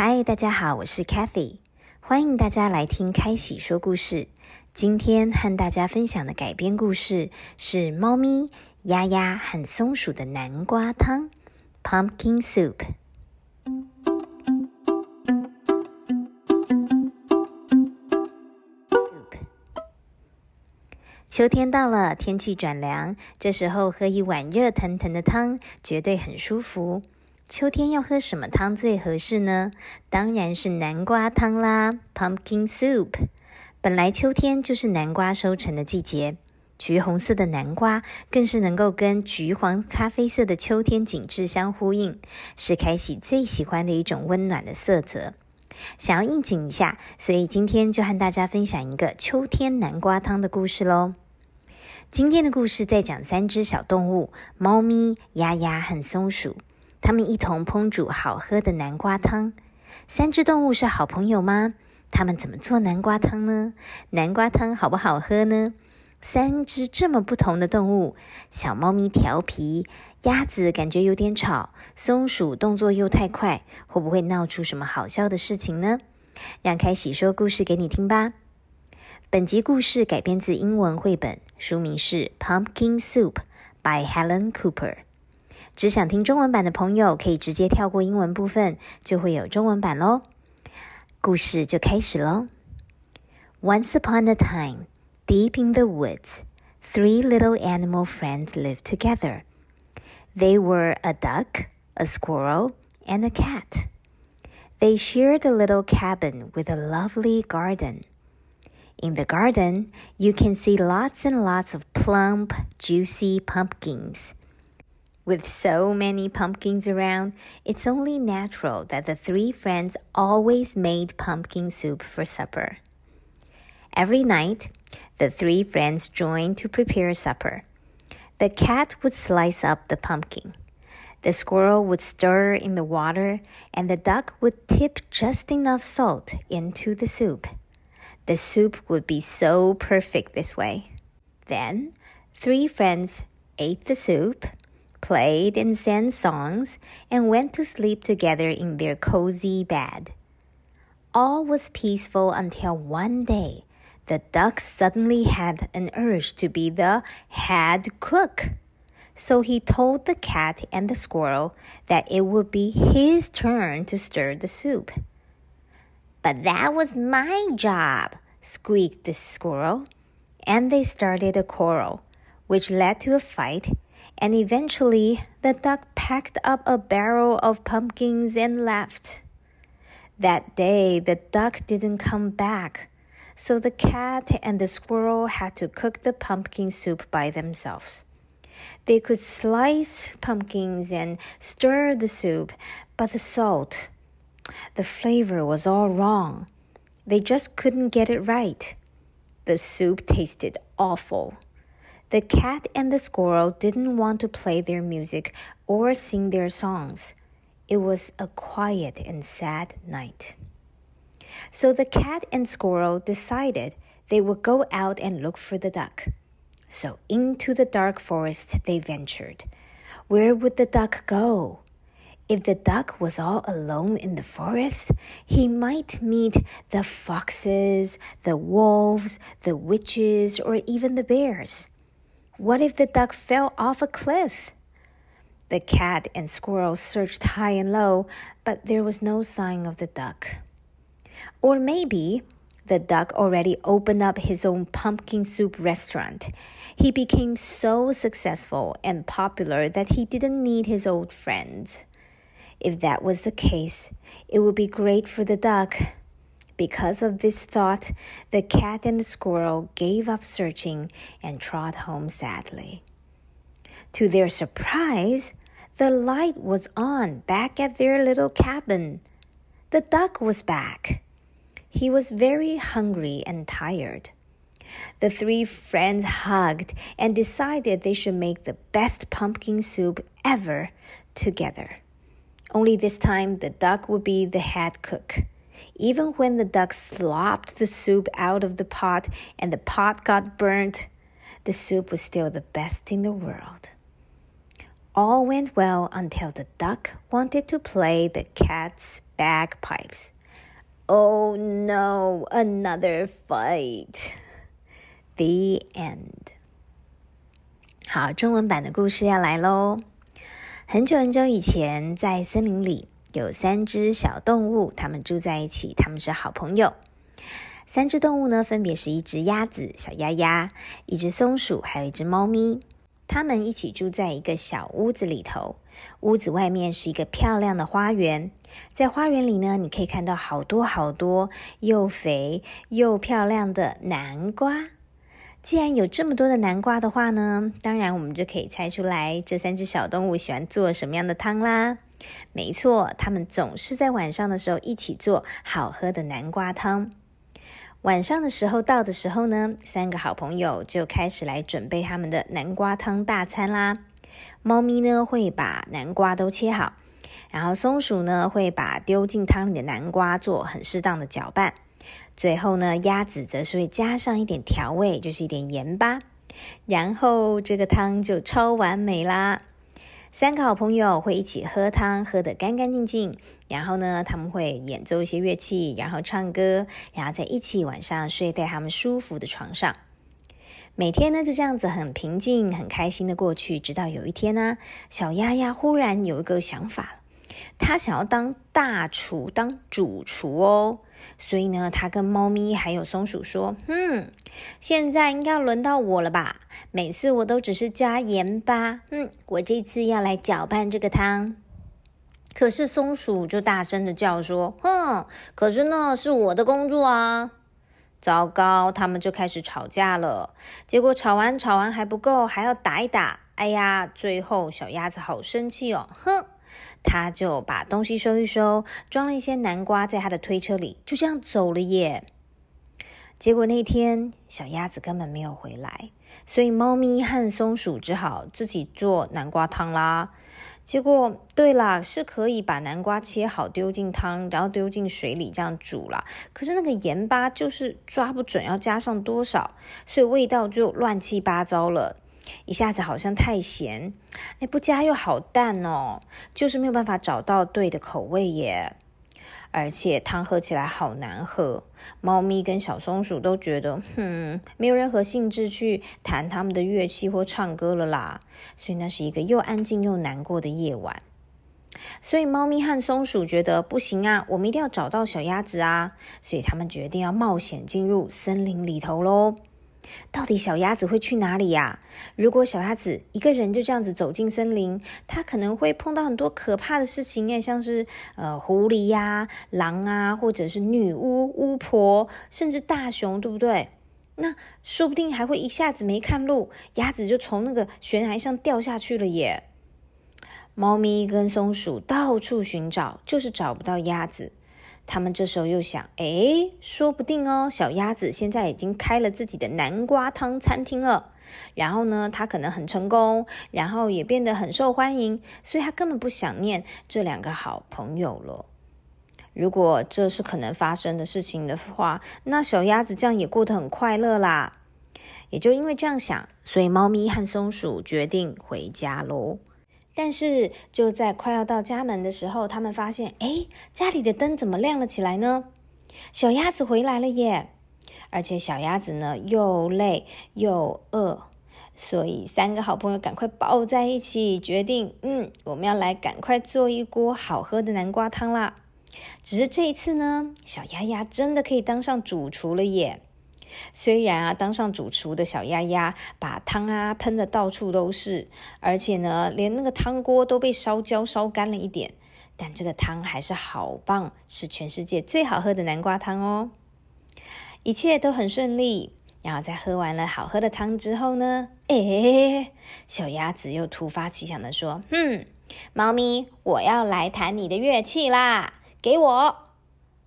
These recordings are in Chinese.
嗨，大家好，我是 Kathy，欢迎大家来听开喜说故事。今天和大家分享的改编故事是《猫咪丫丫和松鼠的南瓜汤》（Pumpkin Soup）。秋天到了，天气转凉，这时候喝一碗热腾腾的汤，绝对很舒服。秋天要喝什么汤最合适呢？当然是南瓜汤啦，Pumpkin Soup。本来秋天就是南瓜收成的季节，橘红色的南瓜更是能够跟橘黄咖啡色的秋天景致相呼应，是开喜最喜欢的一种温暖的色泽。想要应景一下，所以今天就和大家分享一个秋天南瓜汤的故事喽。今天的故事在讲三只小动物：猫咪、鸭鸭和松鼠。他们一同烹煮好喝的南瓜汤。三只动物是好朋友吗？他们怎么做南瓜汤呢？南瓜汤好不好喝呢？三只这么不同的动物，小猫咪调皮，鸭子感觉有点吵，松鼠动作又太快，会不会闹出什么好笑的事情呢？让开喜说故事给你听吧。本集故事改编自英文绘本，书名是《Pumpkin Soup》by Helen Cooper。只想听中文版的朋友，可以直接跳过英文部分，就会有中文版喽。故事就开始喽。Once upon a time, deep in the woods, three little animal friends lived together. They were a duck, a squirrel, and a cat. They shared a little cabin with a lovely garden. In the garden, you can see lots and lots of plump, juicy pumpkins. with so many pumpkins around, it's only natural that the three friends always made pumpkin soup for supper. Every night, the three friends joined to prepare supper. The cat would slice up the pumpkin. The squirrel would stir in the water, and the duck would tip just enough salt into the soup. The soup would be so perfect this way. Then, three friends ate the soup played and sang songs, and went to sleep together in their cozy bed. All was peaceful until one day the duck suddenly had an urge to be the head cook. So he told the cat and the squirrel that it would be his turn to stir the soup. But that was my job, squeaked the squirrel. And they started a quarrel, which led to a fight and eventually the duck packed up a barrel of pumpkins and left. That day, the duck didn't come back, so the cat and the squirrel had to cook the pumpkin soup by themselves. They could slice pumpkins and stir the soup, but the salt, the flavor was all wrong. They just couldn't get it right. The soup tasted awful. The cat and the squirrel didn't want to play their music or sing their songs. It was a quiet and sad night. So the cat and squirrel decided they would go out and look for the duck. So into the dark forest they ventured. Where would the duck go? If the duck was all alone in the forest, he might meet the foxes, the wolves, the witches, or even the bears. What if the duck fell off a cliff? The cat and squirrel searched high and low, but there was no sign of the duck. Or maybe the duck already opened up his own pumpkin soup restaurant. He became so successful and popular that he didn't need his old friends. If that was the case, it would be great for the duck because of this thought, the cat and the squirrel gave up searching and trod home sadly. To their surprise, the light was on back at their little cabin. The duck was back. He was very hungry and tired. The three friends hugged and decided they should make the best pumpkin soup ever together. Only this time the duck would be the head cook. Even when the duck slopped the soup out of the pot and the pot got burnt, the soup was still the best in the world. All went well until the duck wanted to play the cat's bagpipes. Oh no, another fight. The end. 好，中文版的故事要来喽。很久很久以前，在森林里 有三只小动物，它们住在一起，它们是好朋友。三只动物呢，分别是一只鸭子小鸭鸭，一只松鼠，还有一只猫咪。它们一起住在一个小屋子里头，屋子外面是一个漂亮的花园。在花园里呢，你可以看到好多好多又肥又漂亮的南瓜。既然有这么多的南瓜的话呢，当然我们就可以猜出来这三只小动物喜欢做什么样的汤啦。没错，他们总是在晚上的时候一起做好喝的南瓜汤。晚上的时候到的时候呢，三个好朋友就开始来准备他们的南瓜汤大餐啦。猫咪呢会把南瓜都切好，然后松鼠呢会把丢进汤里的南瓜做很适当的搅拌，最后呢鸭子则是会加上一点调味，就是一点盐巴，然后这个汤就超完美啦。三个好朋友会一起喝汤，喝得干干净净。然后呢，他们会演奏一些乐器，然后唱歌，然后在一起晚上睡在他们舒服的床上。每天呢就这样子很平静、很开心的过去。直到有一天呢，小丫丫忽然有一个想法。她想要当大厨，当主厨哦，所以呢，他跟猫咪还有松鼠说：“嗯，现在应该轮到我了吧？每次我都只是加盐巴，嗯，我这次要来搅拌这个汤。”可是松鼠就大声的叫说：“哼，可是那是我的工作啊！”糟糕，他们就开始吵架了。结果吵完吵完还不够，还要打一打。哎呀，最后小鸭子好生气哦，哼。他就把东西收一收，装了一些南瓜在他的推车里，就这样走了耶。结果那天小鸭子根本没有回来，所以猫咪和松鼠只好自己做南瓜汤啦。结果，对啦，是可以把南瓜切好丢进汤，然后丢进水里这样煮啦。可是那个盐巴就是抓不准要加上多少，所以味道就乱七八糟了。一下子好像太咸，哎，不加又好淡哦，就是没有办法找到对的口味耶。而且汤喝起来好难喝，猫咪跟小松鼠都觉得，哼，没有任何兴致去弹他们的乐器或唱歌了啦。所以那是一个又安静又难过的夜晚。所以猫咪和松鼠觉得不行啊，我们一定要找到小鸭子啊，所以他们决定要冒险进入森林里头喽。到底小鸭子会去哪里呀？如果小鸭子一个人就这样子走进森林，它可能会碰到很多可怕的事情诶，像是呃狐狸呀、狼啊，或者是女巫、巫婆，甚至大熊，对不对？那说不定还会一下子没看路，鸭子就从那个悬崖上掉下去了耶。猫咪跟松鼠到处寻找，就是找不到鸭子。他们这时候又想，哎，说不定哦，小鸭子现在已经开了自己的南瓜汤餐厅了。然后呢，它可能很成功，然后也变得很受欢迎，所以它根本不想念这两个好朋友了。如果这是可能发生的事情的话，那小鸭子这样也过得很快乐啦。也就因为这样想，所以猫咪和松鼠决定回家喽。但是就在快要到家门的时候，他们发现，哎，家里的灯怎么亮了起来呢？小鸭子回来了耶！而且小鸭子呢又累又饿，所以三个好朋友赶快抱在一起，决定，嗯，我们要来赶快做一锅好喝的南瓜汤啦。只是这一次呢，小鸭鸭真的可以当上主厨了耶！虽然啊，当上主厨的小鸭鸭把汤啊喷的到处都是，而且呢，连那个汤锅都被烧焦烧干了一点，但这个汤还是好棒，是全世界最好喝的南瓜汤哦。一切都很顺利，然后在喝完了好喝的汤之后呢，哎，小鸭子又突发奇想的说：“嗯，猫咪，我要来弹你的乐器啦，给我。”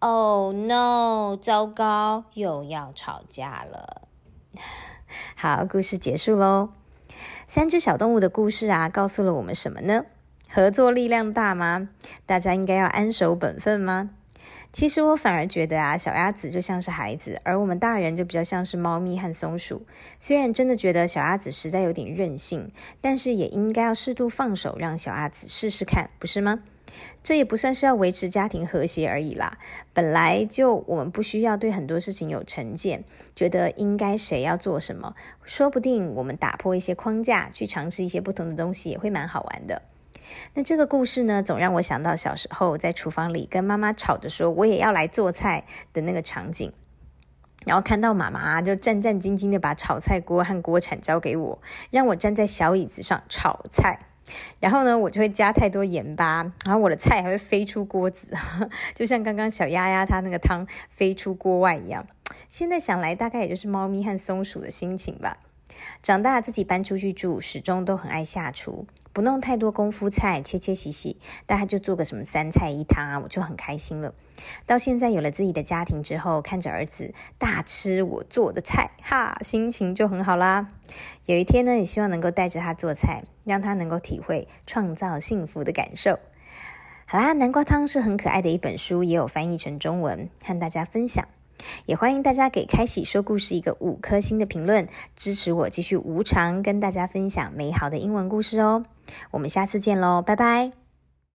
Oh no！糟糕，又要吵架了。好，故事结束喽。三只小动物的故事啊，告诉了我们什么呢？合作力量大吗？大家应该要安守本分吗？其实我反而觉得啊，小鸭子就像是孩子，而我们大人就比较像是猫咪和松鼠。虽然真的觉得小鸭子实在有点任性，但是也应该要适度放手，让小鸭子试试看，不是吗？这也不算是要维持家庭和谐而已啦。本来就我们不需要对很多事情有成见，觉得应该谁要做什么，说不定我们打破一些框架，去尝试一些不同的东西，也会蛮好玩的。那这个故事呢，总让我想到小时候在厨房里跟妈妈吵着说我也要来做菜的那个场景，然后看到妈妈就战战兢兢的把炒菜锅和锅铲交给我，让我站在小椅子上炒菜，然后呢，我就会加太多盐巴，然后我的菜还会飞出锅子，就像刚刚小丫丫她那个汤飞出锅外一样。现在想来，大概也就是猫咪和松鼠的心情吧。长大自己搬出去住，始终都很爱下厨，不弄太多功夫菜，切切洗洗，大概就做个什么三菜一汤啊，我就很开心了。到现在有了自己的家庭之后，看着儿子大吃我做的菜，哈，心情就很好啦。有一天呢，也希望能够带着他做菜，让他能够体会创造幸福的感受。好啦，南瓜汤是很可爱的一本书，也有翻译成中文，和大家分享。也欢迎大家给开喜说故事一个五颗星的评论，支持我继续无偿跟大家分享美好的英文故事哦。我们下次见喽，拜拜。